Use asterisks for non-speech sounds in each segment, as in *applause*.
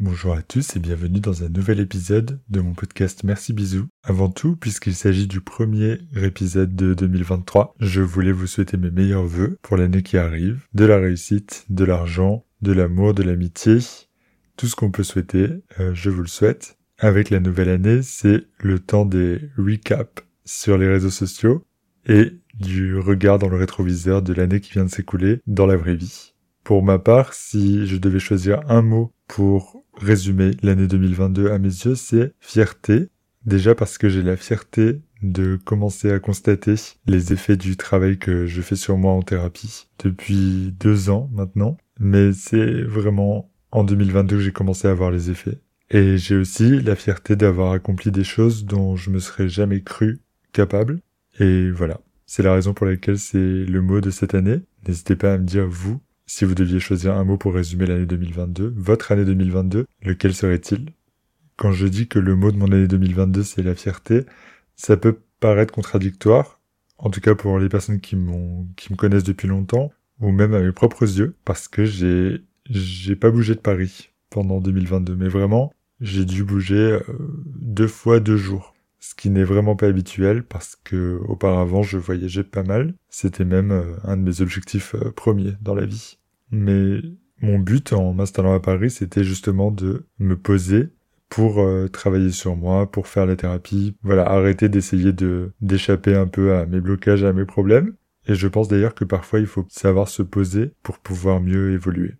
Bonjour à tous et bienvenue dans un nouvel épisode de mon podcast Merci Bisous. Avant tout, puisqu'il s'agit du premier épisode de 2023, je voulais vous souhaiter mes meilleurs voeux pour l'année qui arrive, de la réussite, de l'argent, de l'amour, de l'amitié, tout ce qu'on peut souhaiter, euh, je vous le souhaite. Avec la nouvelle année, c'est le temps des recaps sur les réseaux sociaux et du regard dans le rétroviseur de l'année qui vient de s'écouler dans la vraie vie. Pour ma part, si je devais choisir un mot pour résumer l'année 2022 à mes yeux, c'est fierté. Déjà parce que j'ai la fierté de commencer à constater les effets du travail que je fais sur moi en thérapie depuis deux ans maintenant. Mais c'est vraiment en 2022 que j'ai commencé à voir les effets. Et j'ai aussi la fierté d'avoir accompli des choses dont je me serais jamais cru capable. Et voilà. C'est la raison pour laquelle c'est le mot de cette année. N'hésitez pas à me dire, vous, si vous deviez choisir un mot pour résumer l'année 2022, votre année 2022, lequel serait-il? Quand je dis que le mot de mon année 2022 c'est la fierté, ça peut paraître contradictoire, en tout cas pour les personnes qui qui me connaissent depuis longtemps ou même à mes propres yeux parce que j'ai j'ai pas bougé de Paris pendant 2022 mais vraiment, j'ai dû bouger euh, deux fois deux jours ce qui n'est vraiment pas habituel parce que auparavant je voyageais pas mal. C'était même euh, un de mes objectifs euh, premiers dans la vie. Mais mon but en m'installant à Paris, c'était justement de me poser pour euh, travailler sur moi, pour faire la thérapie, voilà, arrêter d'essayer de d'échapper un peu à mes blocages, à mes problèmes. Et je pense d'ailleurs que parfois il faut savoir se poser pour pouvoir mieux évoluer.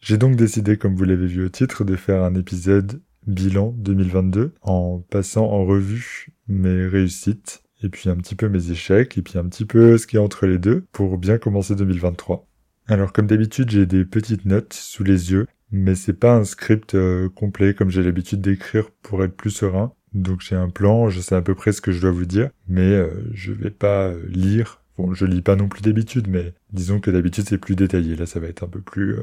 J'ai donc décidé, comme vous l'avez vu au titre, de faire un épisode bilan 2022 en passant en revue mes réussites et puis un petit peu mes échecs et puis un petit peu ce qui est entre les deux pour bien commencer 2023. Alors comme d'habitude j'ai des petites notes sous les yeux mais c'est pas un script euh, complet comme j'ai l'habitude d'écrire pour être plus serein. Donc j'ai un plan, je sais à peu près ce que je dois vous dire, mais euh, je vais pas euh, lire. Bon, je lis pas non plus d'habitude, mais disons que d'habitude c'est plus détaillé. Là, ça va être un peu plus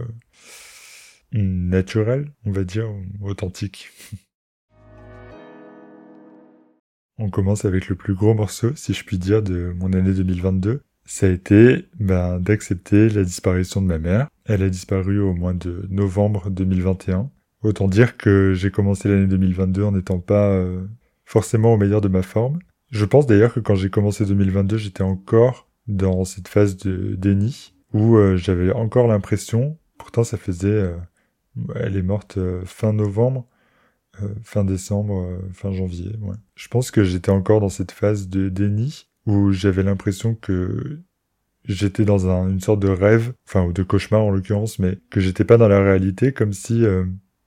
naturel, on va dire, authentique. *laughs* on commence avec le plus gros morceau, si je puis dire, de mon année 2022. Ça a été ben, d'accepter la disparition de ma mère. Elle a disparu au mois de novembre 2021. Autant dire que j'ai commencé l'année 2022 en n'étant pas euh, forcément au meilleur de ma forme. Je pense d'ailleurs que quand j'ai commencé 2022, j'étais encore dans cette phase de déni où euh, j'avais encore l'impression, pourtant ça faisait euh, elle est morte euh, fin novembre, euh, fin décembre, euh, fin janvier. Ouais. Je pense que j'étais encore dans cette phase de déni où j'avais l'impression que j'étais dans un, une sorte de rêve, enfin ou de cauchemar en l'occurrence, mais que j'étais pas dans la réalité, comme si,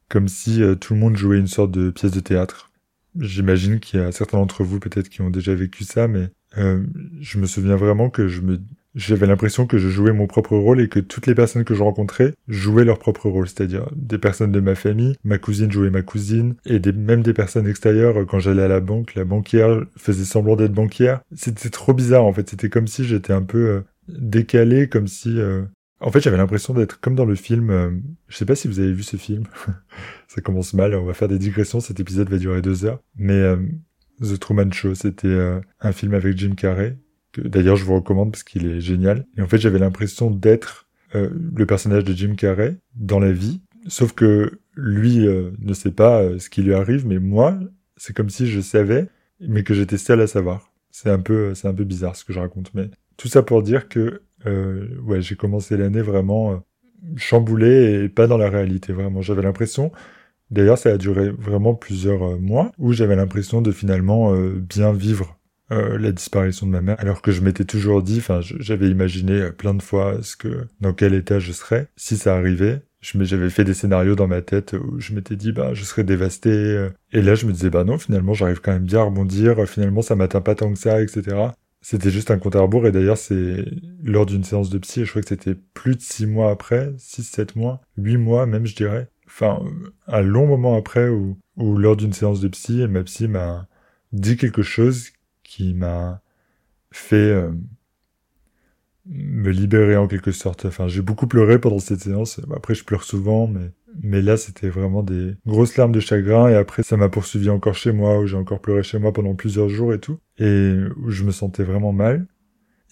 comme si tout le monde jouait une sorte de pièce de théâtre. J'imagine qu'il y a certains d'entre vous peut-être qui ont déjà vécu ça, mais je me souviens vraiment que je me j'avais l'impression que je jouais mon propre rôle et que toutes les personnes que je rencontrais jouaient leur propre rôle, c'est-à-dire des personnes de ma famille, ma cousine jouait ma cousine, et des, même des personnes extérieures, quand j'allais à la banque, la banquière faisait semblant d'être banquière. C'était trop bizarre en fait, c'était comme si j'étais un peu euh, décalé, comme si... Euh, en fait, j'avais l'impression d'être comme dans le film. Euh, je sais pas si vous avez vu ce film. *laughs* Ça commence mal. On va faire des digressions. Cet épisode va durer deux heures. Mais The Truman Show, c'était un film avec Jim Carrey d'ailleurs je vous recommande parce qu'il est génial. Et en fait, j'avais l'impression d'être euh, le personnage de Jim Carrey dans la vie, sauf que lui euh, ne sait pas euh, ce qui lui arrive, mais moi, c'est comme si je savais, mais que j'étais seul à savoir. C'est un peu, c'est un peu bizarre ce que je raconte, mais tout ça pour dire que ouais, j'ai commencé l'année vraiment chamboulé et pas dans la réalité vraiment. J'avais l'impression D'ailleurs, ça a duré vraiment plusieurs mois où j'avais l'impression de finalement bien vivre euh, la disparition de ma mère, alors que je m'étais toujours dit, enfin, j'avais imaginé euh, plein de fois ce que, dans quel état je serais si ça arrivait, j'avais fait des scénarios dans ma tête où je m'étais dit bah je serais dévasté et là je me disais bah non finalement j'arrive quand même bien à rebondir. Finalement ça m'atteint pas tant que ça etc c'était juste un compte à rebours et d'ailleurs c'est lors d'une séance de psy je crois que c'était plus de six mois après six sept mois huit mois même je dirais. Enfin un long moment après où, où lors d'une séance de psy ma psy m'a dit quelque chose qui m'a fait euh, me libérer en quelque sorte. Enfin, j'ai beaucoup pleuré pendant cette séance. Après, je pleure souvent, mais mais là, c'était vraiment des grosses larmes de chagrin. Et après, ça m'a poursuivi encore chez moi, où j'ai encore pleuré chez moi pendant plusieurs jours et tout, et où je me sentais vraiment mal.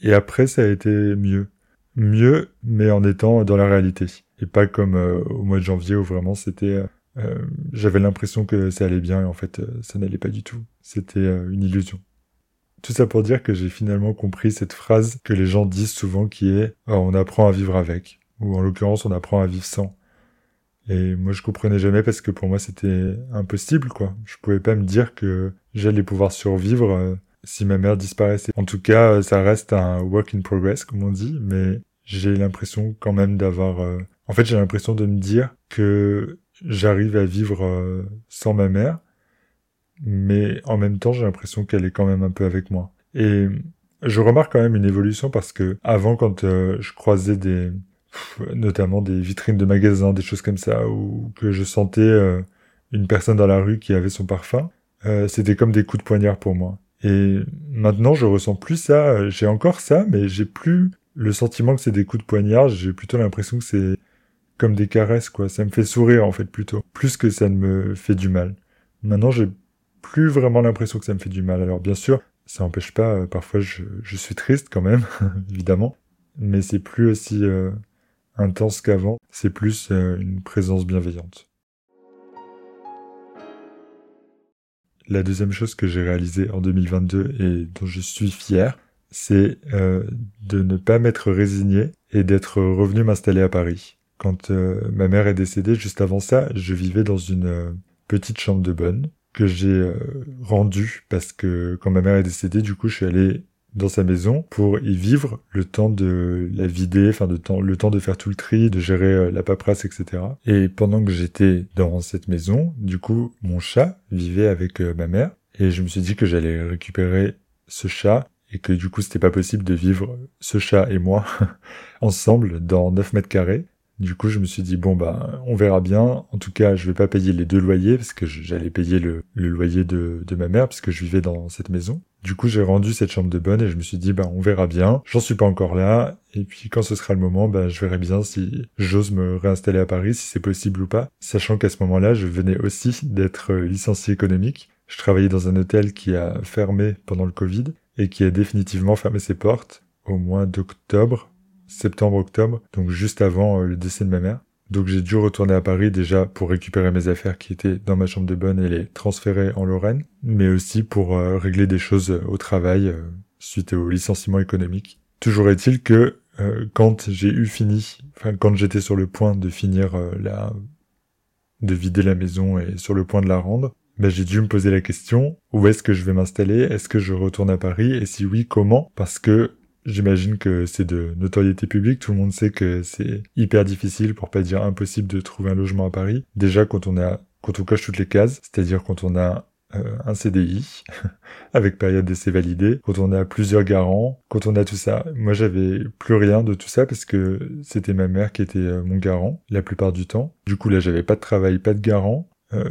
Et après, ça a été mieux, mieux, mais en étant dans la réalité, et pas comme euh, au mois de janvier où vraiment c'était euh, j'avais l'impression que ça allait bien et en fait ça n'allait pas du tout. C'était une illusion. Tout ça pour dire que j'ai finalement compris cette phrase que les gens disent souvent qui est oh, on apprend à vivre avec ou en l'occurrence on apprend à vivre sans. Et moi je comprenais jamais parce que pour moi c'était impossible quoi. Je pouvais pas me dire que j'allais pouvoir survivre euh, si ma mère disparaissait. En tout cas, euh, ça reste un work in progress comme on dit, mais j'ai l'impression quand même d'avoir euh, en fait, j'ai l'impression de me dire que j'arrive à vivre sans ma mère mais en même temps, j'ai l'impression qu'elle est quand même un peu avec moi. Et je remarque quand même une évolution parce que avant, quand euh, je croisais des, notamment des vitrines de magasins, des choses comme ça, ou que je sentais euh, une personne dans la rue qui avait son parfum, euh, c'était comme des coups de poignard pour moi. Et maintenant, je ressens plus ça. J'ai encore ça, mais j'ai plus le sentiment que c'est des coups de poignard. J'ai plutôt l'impression que c'est comme des caresses, quoi. Ça me fait sourire, en fait, plutôt. Plus que ça ne me fait du mal. Maintenant, j'ai plus vraiment l'impression que ça me fait du mal. Alors bien sûr, ça n'empêche pas, euh, parfois je, suis triste quand même, *laughs* évidemment, mais c'est plus aussi euh, intense qu'avant, c'est plus euh, une présence bienveillante. La deuxième chose que j'ai réalisée en 2022 et dont je suis fier, c'est de ne pas m'être résigné et d'être revenu m'installer à Paris. Quand ma mère est décédée, juste avant ça, je vivais dans une petite chambre de bonne que j'ai euh, rendu parce que quand ma mère est décédée, du coup, je suis allé dans sa maison pour y vivre le temps de la vider, enfin de temps, le temps de faire tout le tri, de gérer euh, la paperasse, etc. Et pendant que j'étais dans cette maison, du coup, mon chat vivait avec euh, ma mère et je me suis dit que j'allais récupérer ce chat et que du coup, c'était pas possible de vivre ce chat et moi *laughs* ensemble dans 9 mètres carrés. Du coup, je me suis dit bon bah on verra bien. En tout cas, je vais pas payer les deux loyers parce que j'allais payer le, loyer de, de ma mère puisque je vivais dans cette maison. Du coup, j'ai rendu cette chambre de bonne et je me suis dit bah on verra bien. J'en suis pas encore là et puis quand ce sera le moment, bah je verrai bien si j'ose me réinstaller à Paris, si c'est possible ou pas. Sachant qu'à ce moment-là, je venais aussi d'être licencié économique. Je travaillais dans un hôtel qui a fermé pendant le Covid et qui a définitivement fermé ses portes au mois d'octobre septembre-octobre, donc juste avant euh, le décès de ma mère. Donc j'ai dû retourner à Paris déjà pour récupérer mes affaires qui étaient dans ma chambre de bonne et les transférer en Lorraine, mais aussi pour euh, régler des choses euh, au travail suite au licenciement économique. Toujours est-il que quand j'ai eu fini, enfin quand j'étais sur le point de finir la, de vider la maison et sur le point de la rendre, ben j'ai dû me poser la question où est-ce que je vais m'installer? Est-ce que je retourne à Paris? Et si oui, comment? Parce que J'imagine que c'est de notoriété publique, tout le monde sait que c'est hyper difficile, pour pas dire impossible, de trouver un logement à Paris. Déjà quand on a, quand on coche toutes les cases, c'est-à-dire quand on a euh, un CDI *laughs* avec période d'essai validée, quand on a plusieurs garants, quand on a tout ça. Moi, j'avais plus rien de tout ça parce que c'était ma mère qui était euh, mon garant la plupart du temps. Du coup, là, j'avais pas de travail, pas de garant. Euh,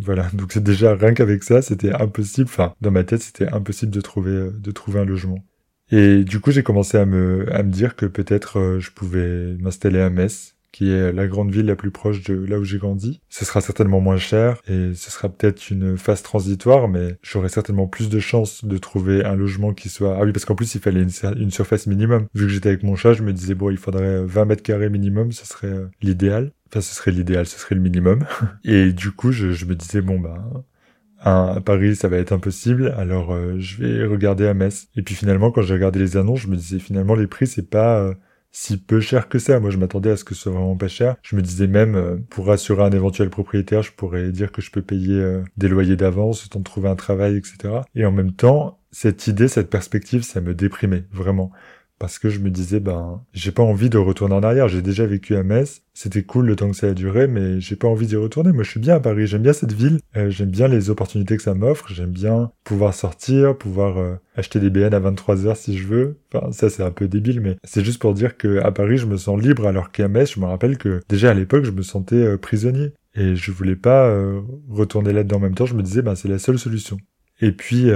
voilà, donc c'est déjà rien qu'avec ça, c'était impossible. Enfin, dans ma tête, c'était impossible de trouver euh, de trouver un logement. Et du coup, j'ai commencé à me, à me dire que peut-être euh, je pouvais m'installer à Metz, qui est la grande ville la plus proche de là où j'ai grandi. Ce sera certainement moins cher et ce sera peut-être une phase transitoire, mais j'aurai certainement plus de chances de trouver un logement qui soit... Ah oui, parce qu'en plus, il fallait une, surface minimum. Vu que j'étais avec mon chat, je me disais, bon, il faudrait 20 mètres carrés minimum, ce serait euh, l'idéal. Enfin, ce serait l'idéal, ce serait le minimum. *laughs* et du coup, je, je me disais, bon, bah, à Paris, ça va être impossible, alors euh, je vais regarder à Metz. Et puis finalement, quand j'ai regardé les annonces, je me disais finalement les prix, c'est pas euh, si peu cher que ça. Moi, je m'attendais à ce que ce soit vraiment pas cher. Je me disais même, euh, pour rassurer un éventuel propriétaire, je pourrais dire que je peux payer des loyers d'avance, le temps de trouver un travail, etc. Et en même temps, cette idée, cette perspective, ça me déprimait vraiment. Parce que je me disais ben j'ai pas envie de retourner en arrière. J'ai déjà vécu à Metz, c'était cool le temps que ça a duré, mais j'ai pas envie d'y retourner. Moi je suis bien à Paris, j'aime bien cette ville, euh, j'aime bien les opportunités que ça m'offre, j'aime bien pouvoir sortir, pouvoir euh, acheter des BN à 23 heures si je veux. Enfin ça c'est un peu débile, mais c'est juste pour dire que à Paris je me sens libre alors qu'à Metz je me rappelle que déjà à l'époque je me sentais euh, prisonnier et je voulais pas retourner là-dedans en même temps. Je me disais ben c'est la seule solution. Et puis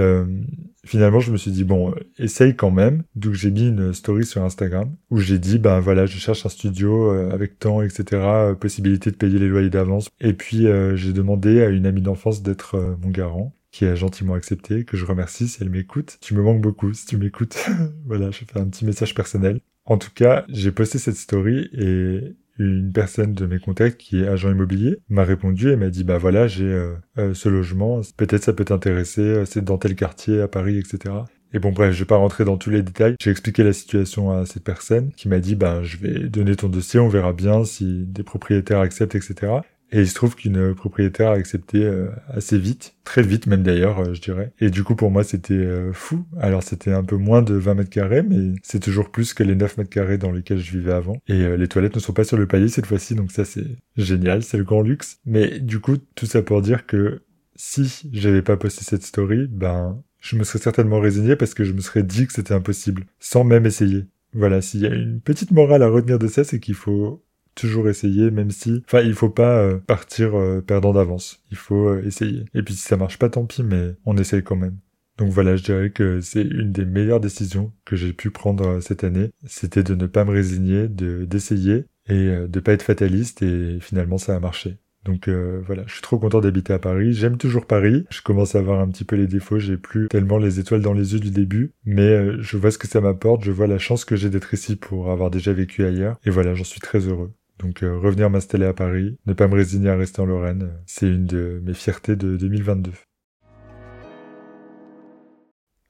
finalement, je me suis dit bon, essaye quand même. Donc j'ai mis une story sur Instagram où j'ai dit ben voilà, je cherche un studio euh, avec temps, etc. Euh, possibilité de payer les loyers d'avance. Et puis j'ai demandé à une amie d'enfance d'être mon garant qui a gentiment accepté, que je remercie si elle m'écoute. Tu me manques beaucoup si tu m'écoutes. *laughs* voilà, je fais un petit message personnel. En tout cas, j'ai posté cette story et une personne de mes contacts qui est agent immobilier m'a répondu et m'a dit bah voilà j'ai euh, euh, ce logement. Peut-être ça peut t'intéresser euh, c'est dans tel quartier à Paris etc et bon bref je vais pas rentrer dans tous les détails. J'ai expliqué la situation à cette personne qui m'a dit bah je vais donner ton dossier on verra bien si des propriétaires acceptent etc et il se trouve qu'une propriétaire a accepté euh, assez vite, très vite même d'ailleurs, euh, je dirais. Et du coup, pour moi, c'était euh, fou. Alors, c'était un peu moins de 20 mètres carrés, mais c'est toujours plus que les 9 mètres carrés dans lesquels je vivais avant. Et les toilettes ne sont pas sur le palier cette fois-ci, donc ça, c'est génial, c'est le grand luxe. Mais du coup, tout ça pour dire que si j'avais pas posté cette story, ben, je me serais certainement résigné parce que je me serais dit que c'était impossible, sans même essayer. Voilà, s'il y a une petite morale à retenir de ça, c'est qu'il faut toujours essayer, même si, enfin, il faut pas euh, partir euh, perdant d'avance. Il faut euh, essayer. Et puis si ça marche pas, tant pis, mais on essaye quand même. Donc voilà, je dirais que c'est une des meilleures décisions que j'ai pu prendre cette année. C'était de ne pas me résigner, de d'essayer et de pas être fataliste. Et finalement, ça a marché. Donc voilà, je suis trop content d'habiter à Paris. J'aime toujours Paris. Je commence à avoir un petit peu les défauts. J'ai plus tellement les étoiles dans les yeux du début, mais je vois ce que ça m'apporte. Je vois la chance que j'ai d'être ici pour avoir déjà vécu ailleurs. Et voilà, j'en suis très heureux. Donc euh, revenir m'installer à Paris, ne pas me résigner à rester en Lorraine, c'est une de mes fiertés de 2022.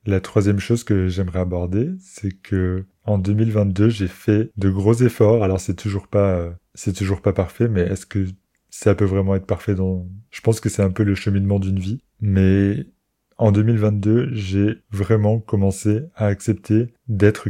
La troisième chose que j'aimerais aborder, c'est que en 2022, j'ai fait de gros efforts. Alors c'est toujours pas, euh, c'est toujours pas parfait, mais est-ce que ça peut vraiment être parfait dans, je pense que c'est un peu le cheminement d'une vie. Mais en 2022, j'ai vraiment commencé à accepter d'être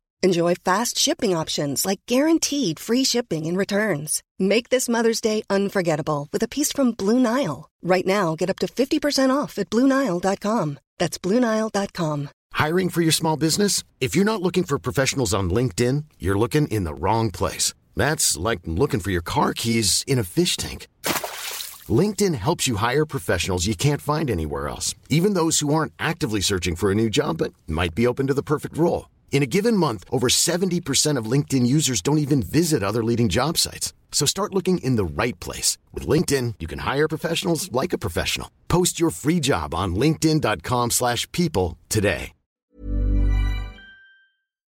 Enjoy fast shipping options like guaranteed free shipping and returns. Make this Mother's Day unforgettable with a piece from Blue Nile. Right now, get up to 50% off at BlueNile.com. That's BlueNile.com. Hiring for your small business? If you're not looking for professionals on LinkedIn, you're looking in the wrong place. That's like looking for your car keys in a fish tank. LinkedIn helps you hire professionals you can't find anywhere else, even those who aren't actively searching for a new job but might be open to the perfect role. In a given month, over 70% of LinkedIn users don't even visit other leading job sites. So start looking in the right place. With LinkedIn, you can hire professionals like a professional. Post your free job on linkedin.com slash people today.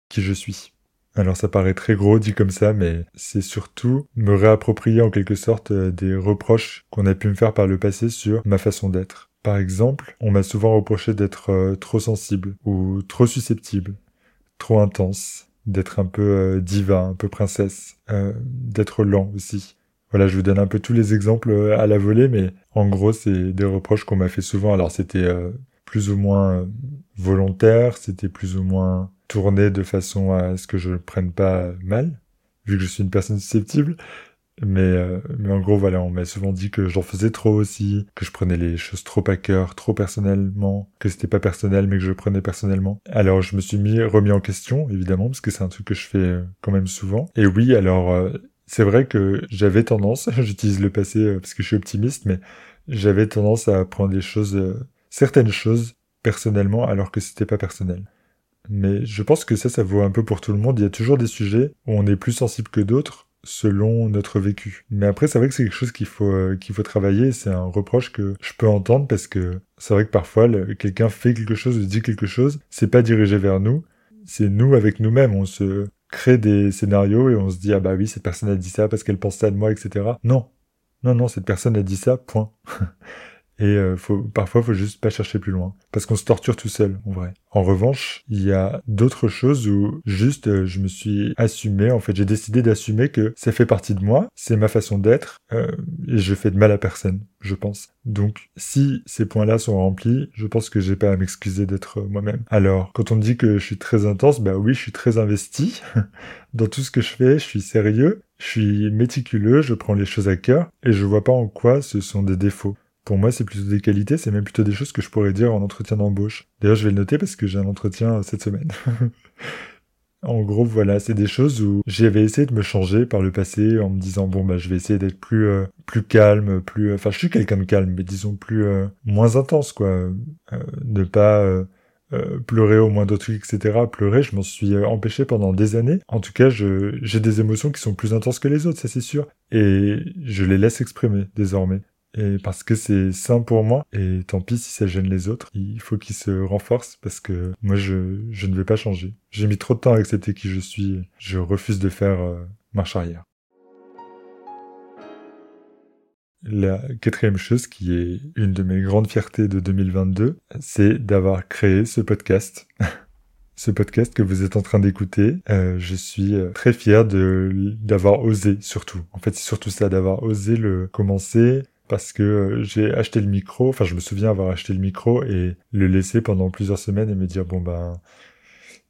Qui je suis. Alors ça paraît très gros dit comme ça, mais c'est surtout me réapproprier en quelque sorte euh, des reproches qu'on a pu me faire par le passé sur ma façon d'être. Par exemple, on m'a souvent reproché d'être euh, trop sensible ou trop susceptible trop intense, d'être un peu euh, diva, un peu princesse, euh, d'être lent aussi. Voilà, je vous donne un peu tous les exemples euh, à la volée, mais en gros, c'est des reproches qu'on m'a fait souvent. Alors, c'était plus ou moins volontaire, c'était plus ou moins tourné de façon à ce que je ne prenne pas mal, vu que je suis une personne susceptible. Mais, euh, mais en gros, voilà, on m'a souvent dit que j'en faisais trop aussi, que je prenais les choses trop à cœur, trop personnellement, que c'était pas personnel, mais que je prenais personnellement. Alors, je me suis mis, remis en question, évidemment, parce que c'est un truc que je fais euh, quand même souvent. Et oui, alors, euh, c'est vrai que j'avais tendance, *laughs* j'utilise le passé parce que je suis optimiste, mais j'avais tendance à prendre des choses, certaines choses personnellement, alors que c'était pas personnel. Mais je pense que ça, ça vaut un peu pour tout le monde. Il y a toujours des sujets où on est plus sensible que d'autres selon notre vécu. Mais après, c'est vrai que c'est quelque chose qu'il faut euh, qu'il faut travailler. C'est un reproche que je peux entendre parce que c'est vrai que parfois quelqu'un fait quelque chose dit quelque chose, c'est pas dirigé vers nous, c'est nous avec nous-mêmes. On se crée des scénarios et on se dit ah bah oui cette personne a dit ça parce qu'elle pense ça de moi, etc. Non, non non cette personne a dit ça. Point. *laughs* Et euh, faut, parfois, faut juste pas chercher plus loin. Parce qu'on se torture tout seul, en vrai. En revanche, il y a d'autres choses où juste euh, je me suis assumé, en fait, j'ai décidé d'assumer que ça fait partie de moi, c'est ma façon d'être, euh, et je fais de mal à personne, je pense. Donc, si ces points-là sont remplis, je pense que j'ai pas à m'excuser d'être moi-même. Alors, quand on me dit que je suis très intense, bah oui, je suis très investi *laughs* dans tout ce que je fais, je suis sérieux, je suis méticuleux, je prends les choses à cœur, et je vois pas en quoi ce sont des défauts. Pour moi, c'est plutôt des qualités, c'est même plutôt des choses que je pourrais dire en entretien d'embauche. D'ailleurs, je vais le noter parce que j'ai un entretien cette semaine. *laughs* en gros, voilà, c'est des choses où j'avais essayé de me changer par le passé en me disant bon bah je vais essayer d'être plus euh, plus calme, plus enfin je suis quelqu'un de calme, mais disons plus euh, moins intense quoi, euh, ne pas pleurer au moindre truc, etc. Pleurer, je m'en suis empêché pendant des années. En tout cas, j'ai des émotions qui sont plus intenses que les autres, ça c'est sûr. Et je les laisse exprimer désormais et parce que c'est sain pour moi et tant pis si ça gêne les autres il faut qu'ils se renforcent parce que moi je, je ne vais pas changer j'ai mis trop de temps à accepter qui je suis je refuse de faire euh, marche arrière la quatrième chose qui est une de mes grandes fiertés de 2022 c'est d'avoir créé ce podcast *laughs* ce podcast que vous êtes en train d'écouter. Euh, je suis euh, très fier d'avoir osé surtout. En fait, c'est surtout ça d'avoir osé le commencer, parce que euh, j'ai acheté le micro, enfin je me souviens avoir acheté le micro et le laisser pendant plusieurs semaines et me dire bon ben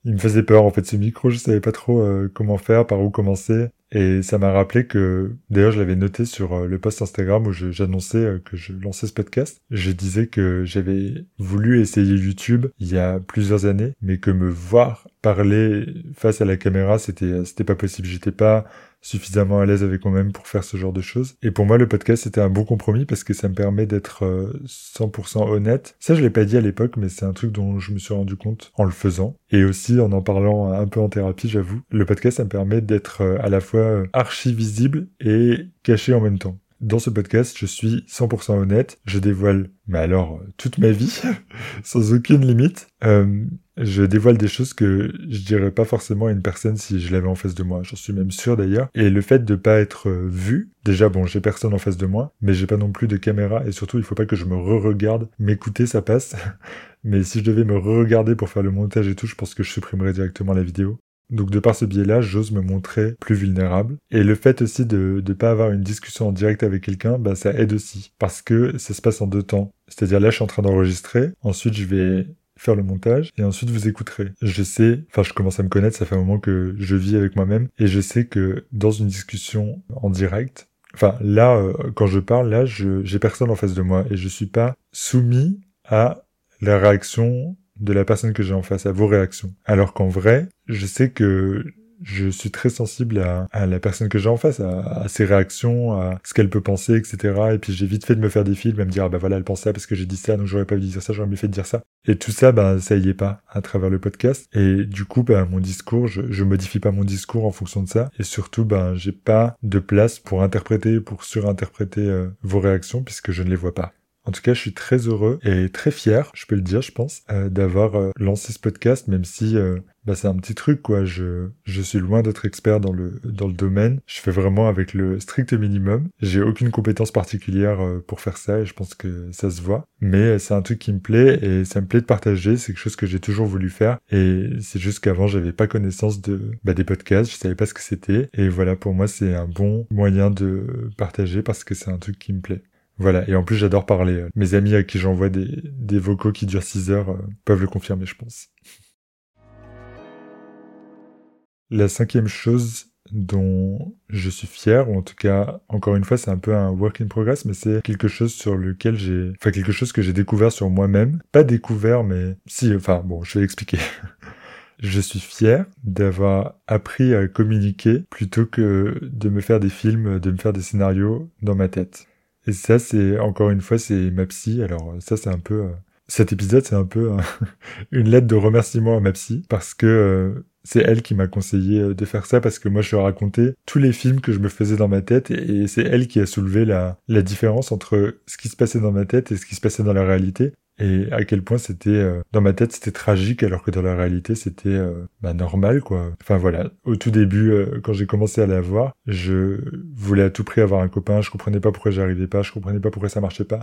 il me faisait peur en fait ce micro, je savais pas trop euh, comment faire, par où commencer et ça m'a rappelé que d'ailleurs je l'avais noté sur euh, le post Instagram où j'annonçais que je lançais ce podcast. Je disais que j'avais voulu essayer YouTube il y a plusieurs années mais que me voir parler face à la caméra c'était c'était pas possible, j'étais pas suffisamment à l'aise avec moi-même pour faire ce genre de choses. Et pour moi, le podcast, c'était un bon compromis parce que ça me permet d'être 100% euh, honnête. Ça, je l'ai pas dit à l'époque, mais c'est un truc dont je me suis rendu compte en le faisant. Et aussi en en parlant un peu en thérapie, j'avoue. Le podcast, ça me permet d'être euh, à la fois euh, archi visible et caché en même temps. Dans ce podcast, je suis 100% honnête. Je dévoile, mais alors, toute ma vie, *laughs* sans aucune limite. Je dévoile des choses que je dirais pas forcément à une personne si je l'avais en face de moi. J'en suis même sûr d'ailleurs. Et le fait de pas être euh, vu, déjà bon, j'ai personne en face de moi, mais j'ai pas non plus de caméra et surtout il faut pas que je me re-regarde. M'écouter, ça passe. *laughs* mais si je devais me re-regarder pour faire le montage et tout, je pense que je supprimerais directement la vidéo. Donc de par ce biais-là, j'ose me montrer plus vulnérable. Et le fait aussi de ne pas avoir une discussion en direct avec quelqu'un, bah, ça aide aussi. Parce que ça se passe en deux temps. C'est-à-dire là, je suis en train d'enregistrer. Ensuite, je vais faire le montage et ensuite vous écouterez. Je sais, enfin je commence à me connaître, ça fait un moment que je vis avec moi-même et je sais que dans une discussion en direct, enfin là euh, quand je parle là, je j'ai personne en face de moi et je suis pas soumis à la réaction de la personne que j'ai en face, à vos réactions. Alors qu'en vrai, je sais que je suis très sensible à, la personne que j'ai en face, à, ses réactions, à ce qu'elle peut penser, etc. Et puis j'ai vite fait de me faire des films, à me dire ah bah voilà elle pense ça parce que j'ai dit ça, donc j'aurais pas dû dire ça, j'aurais mieux fait de dire ça. Et tout ça, ben ça y est pas à travers le podcast. Et du coup, ben mon discours, je, je modifie pas mon discours en fonction de ça. Et surtout, ben j'ai pas de place pour interpréter, pour surinterpréter euh, vos réactions puisque je ne les vois pas. En tout cas, je suis très heureux et très fier, je peux le dire, je pense, euh, d'avoir euh, lancé ce podcast, même si euh, bah, c'est un petit truc, quoi. Je, je suis loin d'être expert dans le, dans le domaine. Je fais vraiment avec le strict minimum. J'ai aucune compétence particulière pour faire ça et je pense que ça se voit. Mais c'est un truc qui me plaît et ça me plaît de partager. C'est quelque chose que j'ai toujours voulu faire et c'est juste qu'avant, j'avais pas connaissance de, bah, des podcasts. Je savais pas ce que c'était. Et voilà, pour moi, c'est un bon moyen de partager parce que c'est un truc qui me plaît. Voilà, et en plus j'adore parler. Mes amis à qui j'envoie des, des vocaux qui durent 6 heures euh, peuvent le confirmer, je pense. La cinquième chose dont je suis fier, ou en tout cas, encore une fois, c'est un peu un work in progress, mais c'est quelque chose sur lequel j'ai, enfin, quelque chose que j'ai découvert sur moi-même. Pas découvert, mais si, enfin, bon, je vais expliquer. *laughs* je suis fier d'avoir appris à communiquer plutôt que de me faire des films, de me faire des scénarios dans ma tête. Et ça, c'est encore une fois, c'est ma psy. Alors ça, c'est un peu euh, cet épisode, c'est un peu *laughs* une lettre de remerciement à ma psy parce que euh, c'est elle qui m'a conseillé euh, de faire ça parce que moi je lui ai raconté tous les films que je me faisais dans ma tête et, c'est elle qui a soulevé la, la différence entre ce qui se passait dans ma tête et ce qui se passait dans la réalité et à quel point c'était euh, dans ma tête c'était tragique alors que dans la réalité c'était euh, bah, normal quoi. Enfin voilà, au tout début euh, quand j'ai commencé à la voir, je voulais à tout prix avoir un copain, je comprenais pas pourquoi j'arrivais pas, je comprenais pas pourquoi ça marchait pas.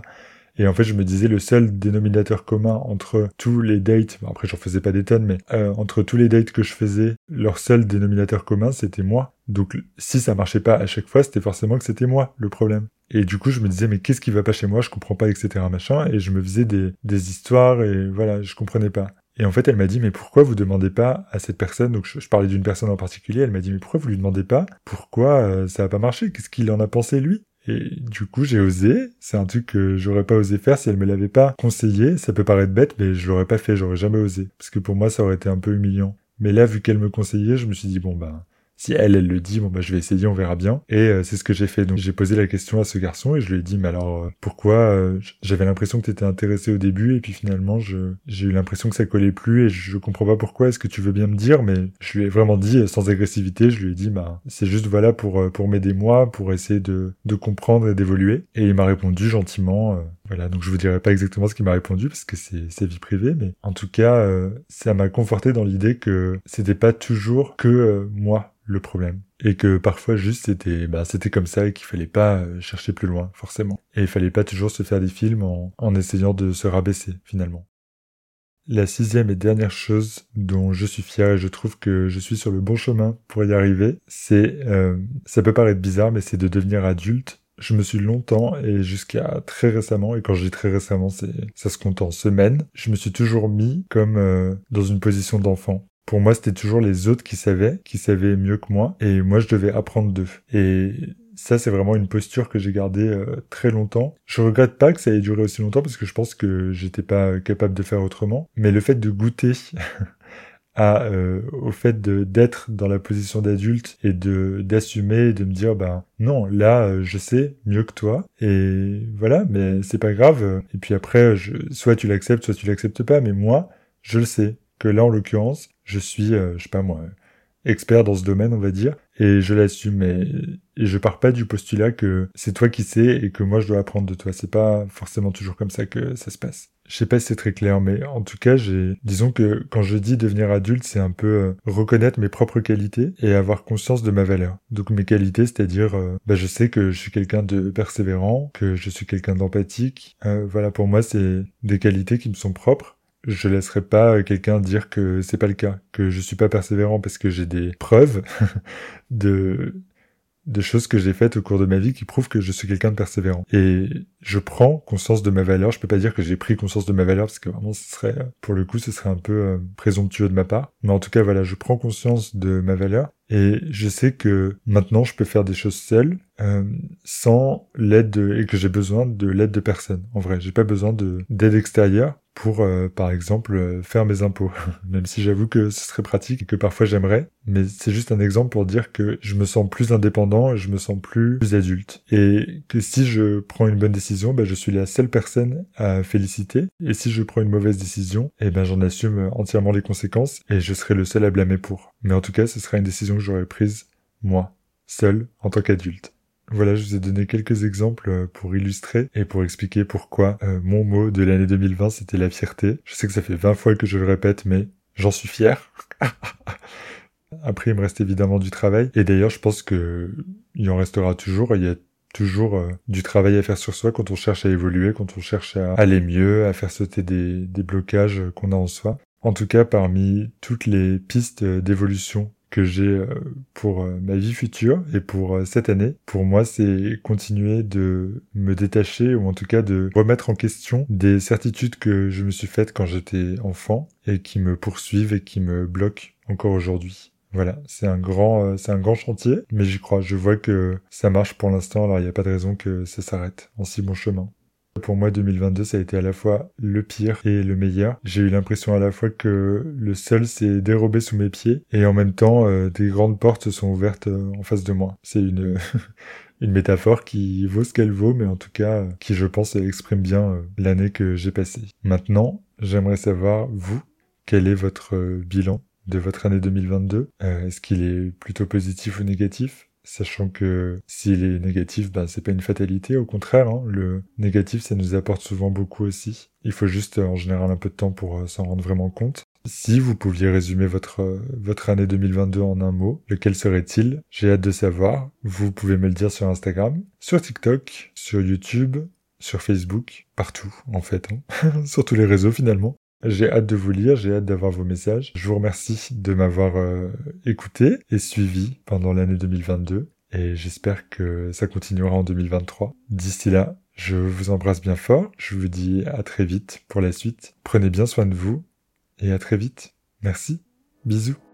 Et en fait, je me disais le seul dénominateur commun entre tous les dates, bon après j'en faisais pas des tonnes, mais euh, entre tous les dates que je faisais, leur seul dénominateur commun, c'était moi. Donc si ça marchait pas à chaque fois, c'était forcément que c'était moi le problème. Et du coup, je me disais, mais qu'est-ce qui va pas chez moi? Je comprends pas, etc. machin. Et je me faisais des, des histoires et voilà, je comprenais pas. Et en fait, elle m'a dit, mais pourquoi vous demandez pas à cette personne, donc je, parlais d'une personne en particulier, elle m'a dit, mais pourquoi vous lui demandez pas? Pourquoi euh, ça a pas marché? Qu'est-ce qu'il en a pensé lui? Et du coup, j'ai osé. C'est un truc que j'aurais pas osé faire si elle me l'avait pas conseillé. Ça peut paraître bête, mais je l'aurais pas fait. J'aurais jamais osé. Parce que pour moi, ça aurait été un peu humiliant. Mais là, vu qu'elle me conseillait, je me suis dit, bon, ben, si elle, elle le dit, bon bah je vais essayer, on verra bien. Et euh, c'est ce que j'ai fait. Donc j'ai posé la question à ce garçon et je lui ai dit, mais alors euh, pourquoi euh, J'avais l'impression que tu étais intéressé au début et puis finalement j'ai eu l'impression que ça collait plus et je comprends pas pourquoi. Est-ce que tu veux bien me dire? Mais je lui ai vraiment dit sans agressivité. Je lui ai dit, bah c'est juste voilà pour pour m'aider moi, pour essayer de de comprendre et d'évoluer. Et il m'a répondu gentiment. voilà, donc je vous dirai pas exactement ce qu'il m'a répondu parce que c'est sa vie privée, mais en tout cas, ça m'a conforté dans l'idée que c'était pas toujours que moi le problème. Et que parfois juste c'était bah, c'était comme ça et qu'il fallait pas euh, chercher plus loin, forcément. Et il fallait pas toujours se faire des films en, en essayant de se rabaisser, finalement. La sixième et dernière chose dont je suis fier et je trouve que je suis sur le bon chemin pour y arriver, c'est, euh, ça peut paraître bizarre, mais c'est de devenir adulte. Je me suis longtemps et jusqu'à très récemment, et quand je dis très récemment, c'est ça se compte en semaines, je me suis toujours mis comme euh, dans une position d'enfant. Pour moi, c'était toujours les autres qui savaient, qui savaient mieux que moi, et moi, je devais apprendre d'eux. Et ça, c'est vraiment une posture que j'ai gardée euh, très longtemps. Je regrette pas que ça ait duré aussi longtemps parce que je pense que j'étais pas capable de faire autrement. Mais le fait de goûter *laughs* à euh, au fait d'être dans la position d'adulte et de d'assumer de me dire ben non là euh, je sais mieux que toi et voilà mais c'est pas grave et puis après je, soit tu l'acceptes soit tu l'acceptes pas mais moi je le sais que là en l'occurrence je suis, euh, je sais pas moi, expert dans ce domaine, on va dire, et je l'assume. Et, je pars pas du postulat que c'est toi qui sais et que moi je dois apprendre de toi. C'est pas forcément toujours comme ça que ça se passe. Je sais pas si c'est très clair, mais en tout cas, j'ai, disons que quand je dis devenir adulte, c'est un peu euh, reconnaître mes propres qualités et avoir conscience de ma valeur. Donc mes qualités, c'est-à-dire, euh, bah, je sais que je suis quelqu'un de persévérant, que je suis quelqu'un d'empathique. voilà, pour moi, c'est des qualités qui me sont propres je laisserai pas quelqu'un dire que c'est pas le cas, que je suis pas persévérant parce que j'ai des preuves *laughs* de choses que j'ai faites au cours de ma vie qui prouvent que je suis quelqu'un de persévérant. Et je prends conscience de ma valeur. Je peux pas dire que j'ai pris conscience de ma valeur parce que vraiment ce serait, pour le coup, ce serait un peu euh, présomptueux de ma part. Mais en tout cas, voilà, je prends conscience de ma valeur et je sais que maintenant je peux faire des choses seul euh, sans l'aide et que j'ai besoin de l'aide de personne. En vrai, j'ai pas besoin de d'aide extérieure pour, euh, par exemple, euh, faire mes impôts. *laughs* Même si j'avoue que ce serait pratique et que parfois j'aimerais. Mais c'est juste un exemple pour dire que je me sens plus indépendant et je me sens plus, adulte. Et que si je prends une bonne décision, ben, je suis la seule personne à féliciter. Et si je prends une mauvaise décision, eh ben, j'en assume entièrement les conséquences et je serai le seul à blâmer pour. Mais en tout cas, ce sera une décision que j'aurais prise, moi, seul, en tant qu'adulte. Voilà, je vous ai donné quelques exemples euh, pour illustrer et pour expliquer pourquoi euh, mon mot de l'année 2020 c'était la fierté. Je sais que ça fait 20 fois que je le répète, mais j'en suis fier. *laughs* Après, il me reste évidemment du travail. Et d'ailleurs, je pense que il en restera toujours. Il y a toujours euh, du travail à faire sur soi quand on cherche à évoluer, quand on cherche à aller mieux, à faire sauter des blocages qu'on a en soi. En tout cas, parmi toutes les pistes d'évolution que j'ai euh, pour euh, ma vie future et pour euh, cette année, pour moi, c'est continuer de me détacher ou en tout cas de remettre en question des certitudes que je me suis faites quand j'étais enfant et qui me poursuivent et qui me bloquent encore aujourd'hui. Voilà, c'est un grand, c'est un grand chantier, mais j'y crois. Je vois que ça marche pour l'instant, alors il n'y a pas de raison que ça s'arrête en si bon chemin. Pour moi, 2022, ça a été à la fois le pire et le meilleur. J'ai eu l'impression à la fois que le sol s'est dérobé sous mes pieds et en même temps, euh, des grandes portes se sont ouvertes euh, en face de moi. C'est une... *laughs* une métaphore qui vaut ce qu'elle vaut, mais en tout cas qui, je pense, exprime bien euh, l'année que j'ai passée. Maintenant, j'aimerais savoir, vous, quel est votre bilan de votre année 2022 Est-ce qu'il est plutôt positif ou négatif? Sachant que s'il est négatif, ben c'est pas une fatalité, au contraire, hein, le négatif ça nous apporte souvent beaucoup aussi. Il faut juste en général un peu de temps pour euh, s'en rendre vraiment compte. Si vous pouviez résumer votre euh, votre année 2022 en un mot, lequel serait-il? J'ai hâte de savoir. Vous pouvez me le dire sur Instagram, sur TikTok, sur YouTube, sur Facebook, partout en fait, hein. *laughs* sur tous les réseaux finalement. J'ai hâte de vous lire, j'ai hâte d'avoir vos messages. Je vous remercie de m'avoir euh, écouté et suivi pendant l'année 2022 et j'espère que ça continuera en 2023. D'ici là, je vous embrasse bien fort, je vous dis à très vite pour la suite. Prenez bien soin de vous et à très vite. Merci, bisous.